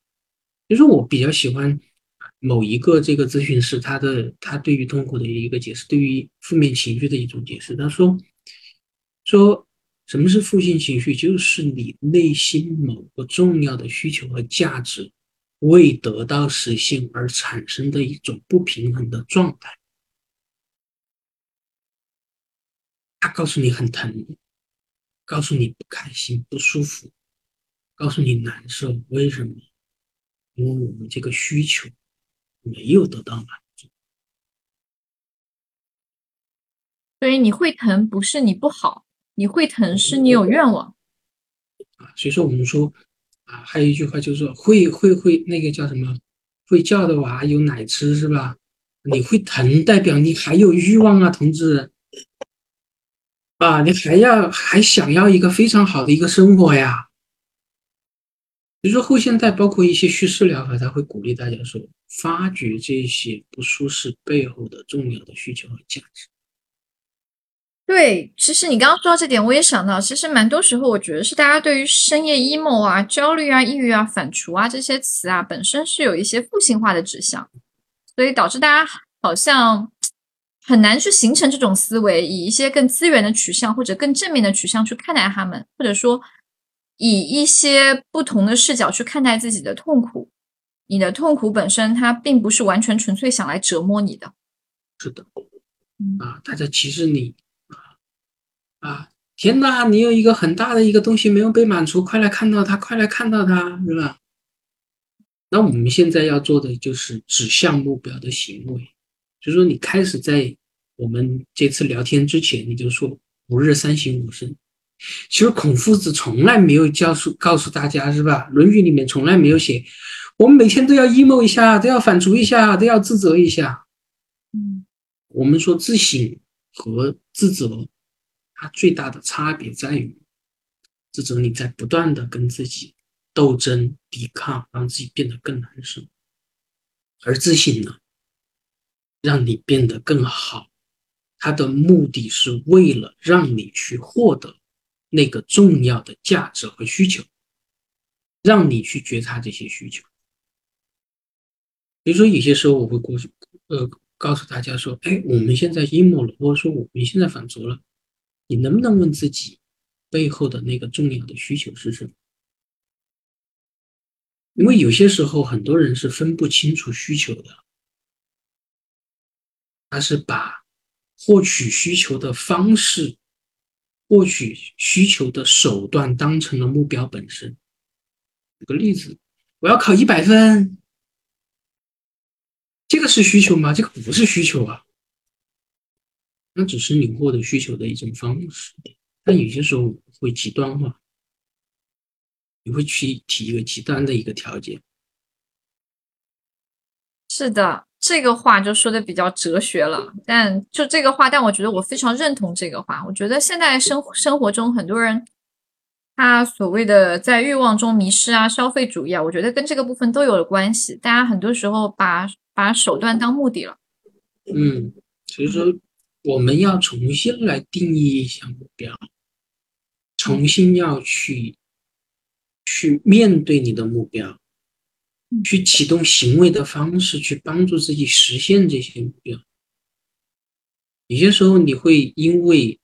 就是我比较喜欢某一个这个咨询师，他的他对于痛苦的一个解释，对于负面情绪的一种解释。他说说。什么是负性情绪？就是你内心某个重要的需求和价值未得到实现而产生的一种不平衡的状态。他告诉你很疼，告诉你不开心、不舒服，告诉你难受。为什么？因为我们这个需求没有得到满足。所以你会疼，不是你不好。你会疼，是你有愿望啊。所以说，我们说啊，还有一句话就是说，会会会那个叫什么？会叫的娃有奶吃是吧？你会疼，代表你还有欲望啊，同志啊，你还要还想要一个非常好的一个生活呀。比如说后现代，包括一些叙事疗法，他会鼓励大家说，发掘这些不舒适背后的重要的需求和价值。对，其实你刚刚说到这点，我也想到，其实蛮多时候，我觉得是大家对于深夜 emo 啊、焦虑啊、抑郁啊、反刍啊这些词啊，本身是有一些负性化的指向，所以导致大家好像很难去形成这种思维，以一些更资源的取向或者更正面的取向去看待他们，或者说以一些不同的视角去看待自己的痛苦。你的痛苦本身，它并不是完全纯粹想来折磨你的。是的，啊，大家其实你。啊！天哪，你有一个很大的一个东西没有被满足，快来看到它，快来看到它，是吧？那我们现在要做的就是指向目标的行为，就是说你开始在我们这次聊天之前，你就说吾日三省吾身。其实孔夫子从来没有教诉告诉大家，是吧？《论语》里面从来没有写，我们每天都要 emo 一下，都要反刍一下，都要自责一下。嗯，我们说自省和自责。它最大的差别在于，这种你在不断的跟自己斗争、抵抗，让自己变得更难受；而自信呢，让你变得更好。它的目的是为了让你去获得那个重要的价值和需求，让你去觉察这些需求。比如说，有些时候我会过去，呃，告诉大家说：“哎，我们现在阴谋了，或者说我们现在反足了。”你能不能问自己，背后的那个重要的需求是什么？因为有些时候很多人是分不清楚需求的，他是把获取需求的方式获取需求的手段当成了目标本身。举个例子，我要考一百分，这个是需求吗？这个不是需求啊，那只是你获得需求的一种方式。但有些时候会极端化，你会去提一个极端的一个条件。是的，这个话就说的比较哲学了。但就这个话，但我觉得我非常认同这个话。我觉得现在生生活中很多人，他所谓的在欲望中迷失啊，消费主义啊，我觉得跟这个部分都有了关系。大家很多时候把把手段当目的了。嗯，所以说我们要重新来定义一下目标。重新要去去面对你的目标，去启动行为的方式，去帮助自己实现这些目标。有些时候你会因为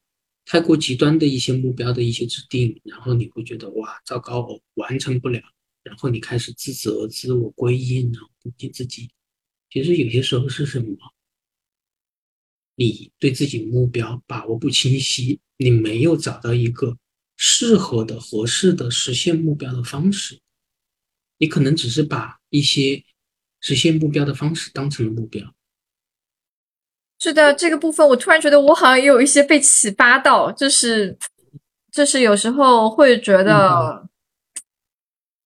太过极端的一些目标的一些制定，然后你会觉得哇，糟糕，我完成不了，然后你开始自责、自我归因，然后攻击自己。其实有些时候是什么？你对自己目标把握不清晰，你没有找到一个。适合的、合适的实现目标的方式，你可能只是把一些实现目标的方式当成了目标。是的，这个部分我突然觉得我好像也有一些被启发到，就是就是有时候会觉得，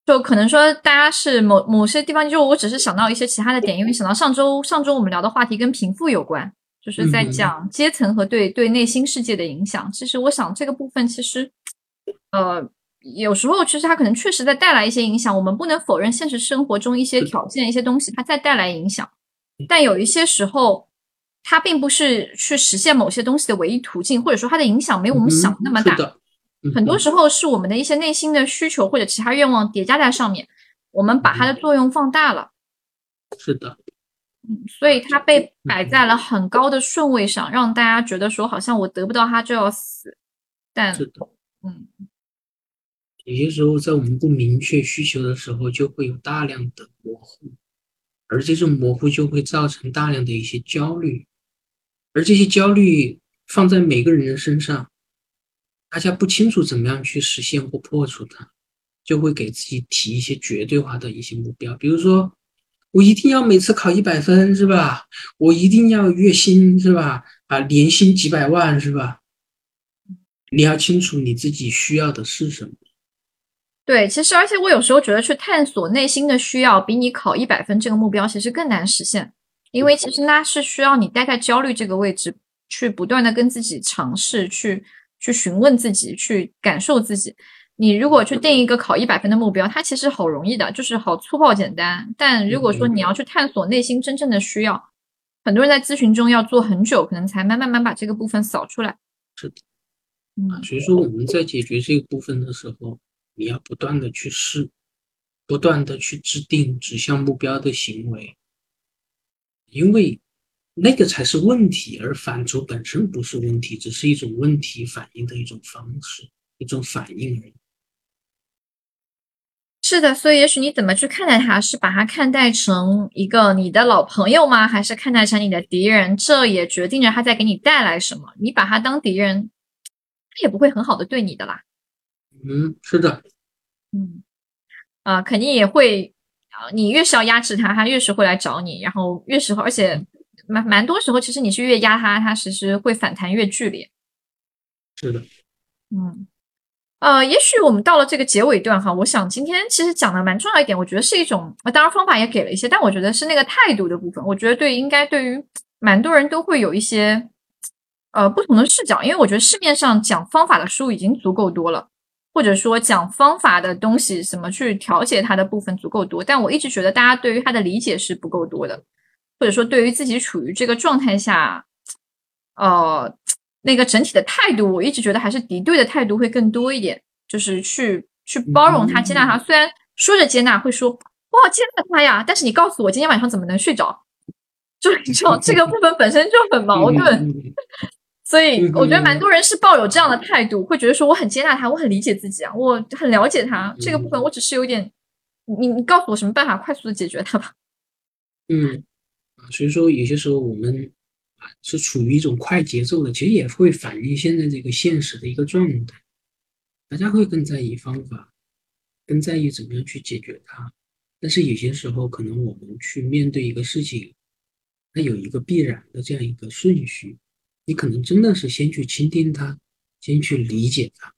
就可能说大家是某某些地方，就我只是想到一些其他的点，因为想到上周上周我们聊的话题跟贫富有关，就是在讲阶层和对对内心世界的影响。其实我想这个部分其实。呃，有时候其实它可能确实在带来一些影响，我们不能否认现实生活中一些条件、一些东西它在带来影响。但有一些时候，它并不是去实现某些东西的唯一途径，或者说它的影响没有我们想的那么大。很多时候是我们的一些内心的需求或者其他愿望叠加在上面，我们把它的作用放大了。是的，嗯，所以他被摆在了很高的顺位上，让大家觉得说好像我得不到他就要死。但是嗯。有些时候，在我们不明确需求的时候，就会有大量的模糊，而这种模糊就会造成大量的一些焦虑，而这些焦虑放在每个人的身上，大家不清楚怎么样去实现或破除它，就会给自己提一些绝对化的一些目标，比如说，我一定要每次考一百分，是吧？我一定要月薪，是吧？啊，年薪几百万，是吧？你要清楚你自己需要的是什么。对，其实而且我有时候觉得去探索内心的需要，比你考一百分这个目标其实更难实现，因为其实那是需要你待在焦虑这个位置，去不断的跟自己尝试，去去询问自己，去感受自己。你如果去定一个考一百分的目标，它其实好容易的，就是好粗暴简单。但如果说你要去探索内心真正的需要，很多人在咨询中要做很久，可能才慢慢慢把这个部分扫出来。是的，嗯，所以说我们在解决这个部分的时候。你要不断的去试，不断的去制定指向目标的行为，因为那个才是问题，而反刍本身不是问题，只是一种问题反应的一种方式，一种反应而已。是的，所以也许你怎么去看待他，是把他看待成一个你的老朋友吗？还是看待成你的敌人？这也决定着他在给你带来什么。你把他当敌人，他也不会很好的对你的啦。嗯，是的，嗯，啊，肯定也会啊。你越是要压制他，他越是会来找你，然后越是，而且蛮蛮多时候，其实你是越压他，他其实会反弹越剧烈。是的，嗯，呃，也许我们到了这个结尾段哈，我想今天其实讲的蛮重要一点，我觉得是一种，当然方法也给了一些，但我觉得是那个态度的部分，我觉得对，应该对于蛮多人都会有一些呃不同的视角，因为我觉得市面上讲方法的书已经足够多了。或者说讲方法的东西，怎么去调节它的部分足够多，但我一直觉得大家对于它的理解是不够多的，或者说对于自己处于这个状态下，呃，那个整体的态度，我一直觉得还是敌对的态度会更多一点，就是去去包容他、接纳他。虽然说着接纳，会说我好接纳他呀，但是你告诉我今天晚上怎么能睡着？就你知道这个部分本身就很矛盾。[LAUGHS] 所以我觉得蛮多人是抱有这样的态度，会觉得说我很接纳他，我很理解自己啊，我很了解他这个部分，我只是有点，你你告诉我什么办法快速的解决它吧。嗯，所以说有些时候我们是处于一种快节奏的，其实也会反映现在这个现实的一个状态。大家会更在意方法，更在意怎么样去解决它。但是有些时候，可能我们去面对一个事情，它有一个必然的这样一个顺序。你可能真的是先去倾听它，先去理解它，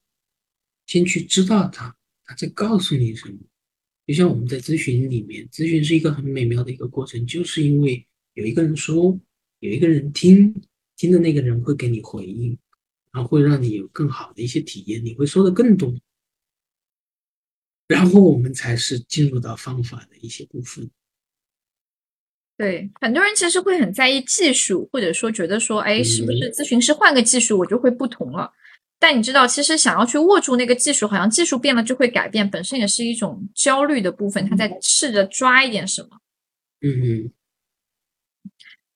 先去知道它，它在告诉你什么。就像我们在咨询里面，咨询是一个很美妙的一个过程，就是因为有一个人说，有一个人听，听的那个人会给你回应，然后会让你有更好的一些体验，你会说的更多。然后我们才是进入到方法的一些部分。对，很多人其实会很在意技术，或者说觉得说，哎，是不是咨询师换个技术我就会不同了？但你知道，其实想要去握住那个技术，好像技术变了就会改变，本身也是一种焦虑的部分。他在试着抓一点什么。嗯嗯。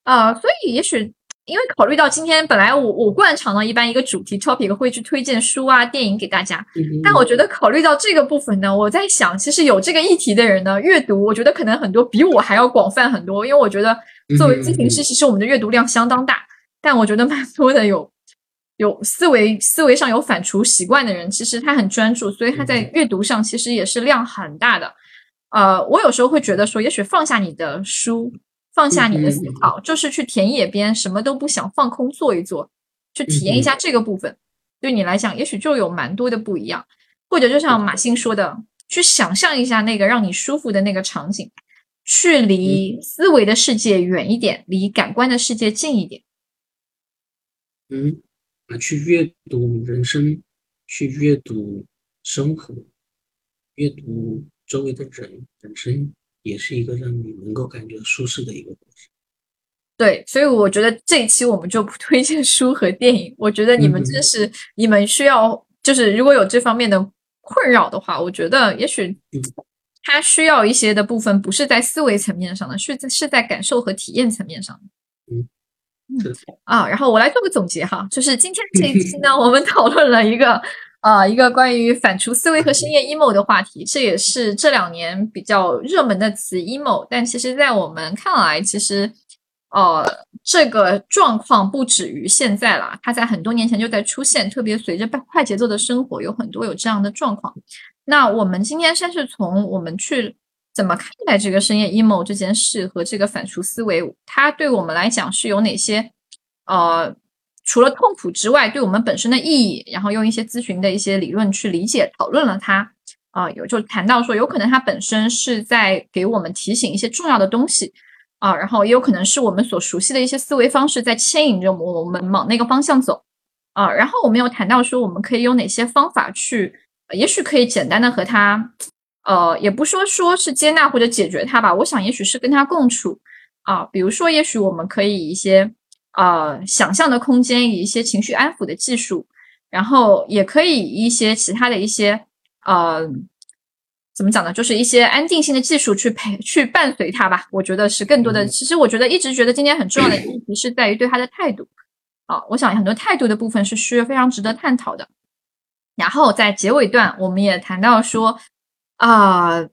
啊，所以也许。因为考虑到今天本来我我惯常呢，一般一个主题 topic 会去推荐书啊电影给大家，但我觉得考虑到这个部分呢，我在想，其实有这个议题的人呢，阅读我觉得可能很多比我还要广泛很多。因为我觉得作为咨询师，其实我们的阅读量相当大，但我觉得蛮多的有有思维思维上有反刍习惯的人，其实他很专注，所以他在阅读上其实也是量很大的。呃，我有时候会觉得说，也许放下你的书。放下你的思考，就是去田野边，什么都不想，放空坐一坐，去体验一下这个部分。对你来讲，也许就有蛮多的不一样。或者就像马欣说的，去想象一下那个让你舒服的那个场景，去离思维的世界远一点，离感官的世界近一点。嗯，啊，去阅读人生，去阅读生活，阅读周围的人本身。也是一个让你能够感觉舒适的一个过程。对，所以我觉得这一期我们就不推荐书和电影。我觉得你们真是你们需要，就是如果有这方面的困扰的话，我觉得也许他需要一些的部分不是在思维层面上的，是在是在感受和体验层面上的。嗯，啊，然后我来做个总结哈，就是今天这一期呢，我们讨论了一个。啊，一个关于反刍思维和深夜 emo 的话题，这也是这两年比较热门的词 emo。但其实，在我们看来，其实，呃，这个状况不止于现在了，它在很多年前就在出现。特别随着快节奏的生活，有很多有这样的状况。那我们今天先是从我们去怎么看待这个深夜 emo 这件事和这个反刍思维，它对我们来讲是有哪些，呃。除了痛苦之外，对我们本身的意义，然后用一些咨询的一些理论去理解讨论了它，啊，有就谈到说，有可能它本身是在给我们提醒一些重要的东西，啊，然后也有可能是我们所熟悉的一些思维方式在牵引着我们往那个方向走，啊，然后我们有谈到说，我们可以用哪些方法去，也许可以简单的和它，呃，也不说说是接纳或者解决它吧，我想也许是跟它共处，啊，比如说也许我们可以一些。呃，想象的空间，以一些情绪安抚的技术，然后也可以一些其他的一些呃，怎么讲呢？就是一些安定性的技术去陪去伴随他吧。我觉得是更多的。其实我觉得一直觉得今天很重要的议题是在于对他的态度。啊，我想很多态度的部分是需要非常值得探讨的。然后在结尾段，我们也谈到说啊。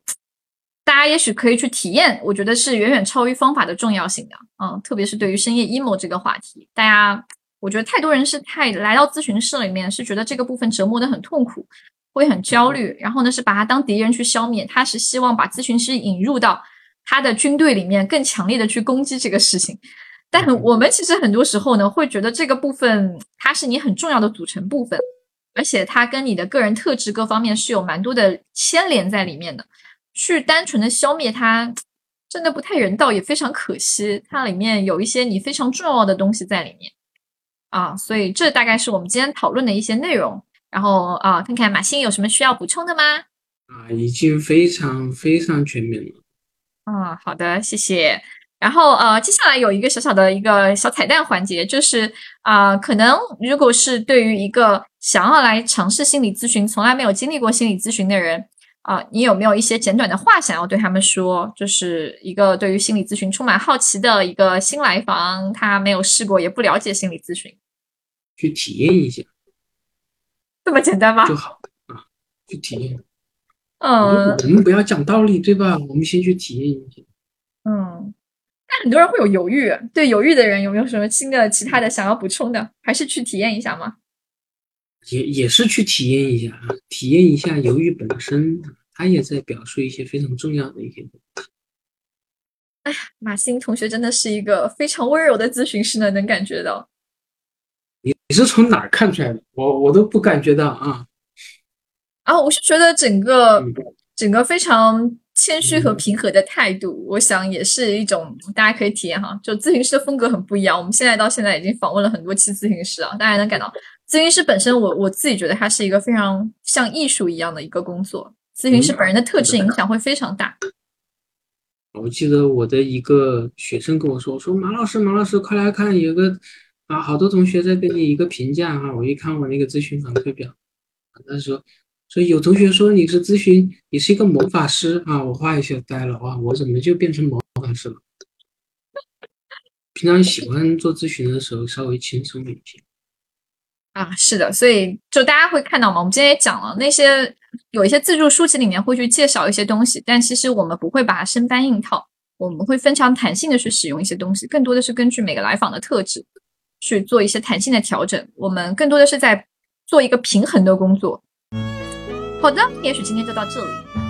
大家也许可以去体验，我觉得是远远超于方法的重要性的，嗯，特别是对于深夜 emo 这个话题，大家，我觉得太多人是太来到咨询室里面是觉得这个部分折磨的很痛苦，会很焦虑，然后呢是把它当敌人去消灭，他是希望把咨询师引入到他的军队里面，更强烈的去攻击这个事情，但我们其实很多时候呢会觉得这个部分它是你很重要的组成部分，而且它跟你的个人特质各方面是有蛮多的牵连在里面的。去单纯的消灭它，真的不太人道，也非常可惜。它里面有一些你非常重要的东西在里面啊，所以这大概是我们今天讨论的一些内容。然后啊，看看马欣有什么需要补充的吗？啊，已经非常非常全面了。啊，好的，谢谢。然后呃，接下来有一个小小的一个小彩蛋环节，就是啊，可能如果是对于一个想要来尝试心理咨询、从来没有经历过心理咨询的人。啊，你有没有一些简短的话想要对他们说？就是一个对于心理咨询充满好奇的一个新来访，他没有试过，也不了解心理咨询，去体验一下，这么简单吗？就好啊，去体验。嗯，我们不要讲道理，对吧？我们先去体验一下。嗯，但很多人会有犹豫，对犹豫的人有没有什么新的其他的想要补充的？还是去体验一下吗？也也是去体验一下啊，体验一下犹豫本身，他也在表述一些非常重要的一些东西。哎呀，马欣同学真的是一个非常温柔的咨询师呢，能感觉到。你你是从哪儿看出来的？我我都不感觉到啊。啊，我是觉得整个整个非常谦虚和平和的态度，我想也是一种大家可以体验哈。就咨询师的风格很不一样，我们现在到现在已经访问了很多期咨询师啊，大家能感到咨询师本身，我我自己觉得它是一个非常像艺术一样的一个工作，咨询师本人的特质影响会非常大。我记得我的一个学生跟我说：“说马老师，马老师，快来看，有个啊，好多同学在给你一个评价啊。”我一看我那个咨询反馈表，他说。所以有同学说你是咨询，你是一个魔法师啊！我话一下呆了啊！我怎么就变成魔法师了？[LAUGHS] 平常喜欢做咨询的时候稍微轻松一些啊，是的，所以就大家会看到嘛，我们今天也讲了那些有一些自助书籍里面会去介绍一些东西，但其实我们不会把它生搬硬套，我们会非常弹性的去使用一些东西，更多的是根据每个来访的特质去做一些弹性的调整，我们更多的是在做一个平衡的工作。好的，也许今天就到这里。